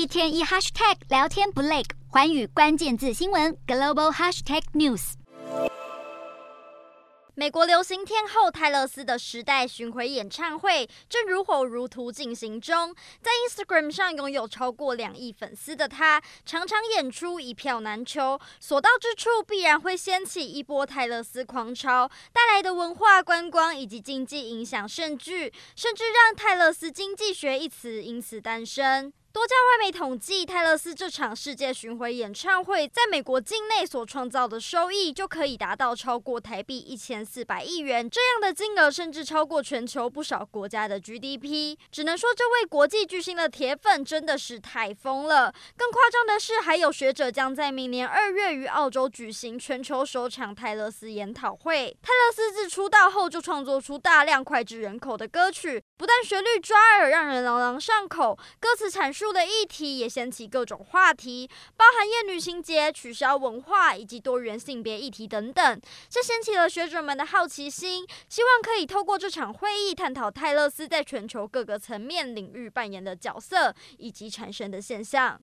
一天一 hashtag 聊天不累，寰宇关键字新闻 global hashtag news。美国流行天后泰勒斯的时代巡回演唱会正如火如荼进行中，在 Instagram 上拥有超过两亿粉丝的她，常常演出一票难求，所到之处必然会掀起一波泰勒斯狂潮，带来的文化观光以及经济影响甚巨，甚至让泰勒斯经济学一词因此诞生。多家外媒统计，泰勒斯这场世界巡回演唱会在美国境内所创造的收益就可以达到超过台币一千四百亿元，这样的金额甚至超过全球不少国家的 GDP。只能说，这位国际巨星的铁粉真的是太疯了。更夸张的是，还有学者将在明年二月于澳洲举行全球首场泰勒斯研讨会。泰勒斯自出道后就创作出大量脍炙人口的歌曲，不但旋律抓耳，让人朗朗上口，歌词阐述。述的议题也掀起各种话题，包含厌女情节、取消文化以及多元性别议题等等。这掀起了学者们的好奇心，希望可以透过这场会议探讨泰勒斯在全球各个层面领域扮演的角色以及产生的现象。